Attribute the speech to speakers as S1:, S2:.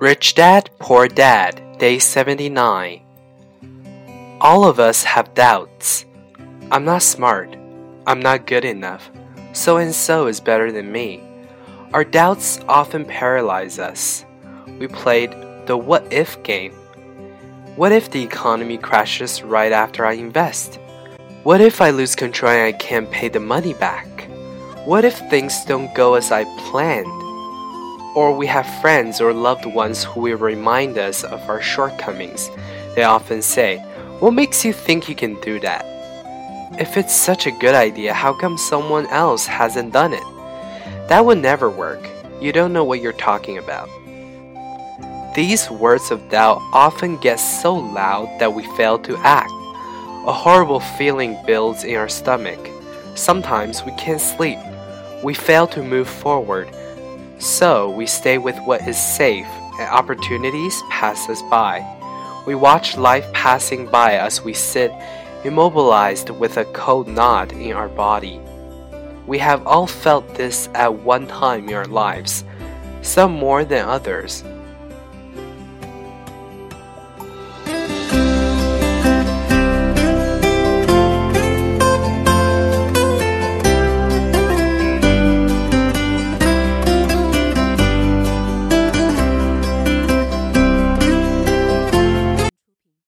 S1: Rich Dad, Poor Dad, Day 79. All of us have doubts. I'm not smart. I'm not good enough. So and so is better than me. Our doubts often paralyze us. We played the what if game. What if the economy crashes right after I invest? What if I lose control and I can't pay the money back? What if things don't go as I planned? Or we have friends or loved ones who will remind us of our shortcomings. They often say, What makes you think you can do that? If it's such a good idea, how come someone else hasn't done it? That would never work. You don't know what you're talking about. These words of doubt often get so loud that we fail to act. A horrible feeling builds in our stomach. Sometimes we can't sleep. We fail to move forward. So we stay with what is safe and opportunities pass us by. We watch life passing by as we sit immobilized with a cold knot in our body. We have all felt this at one time in our lives, some more than others.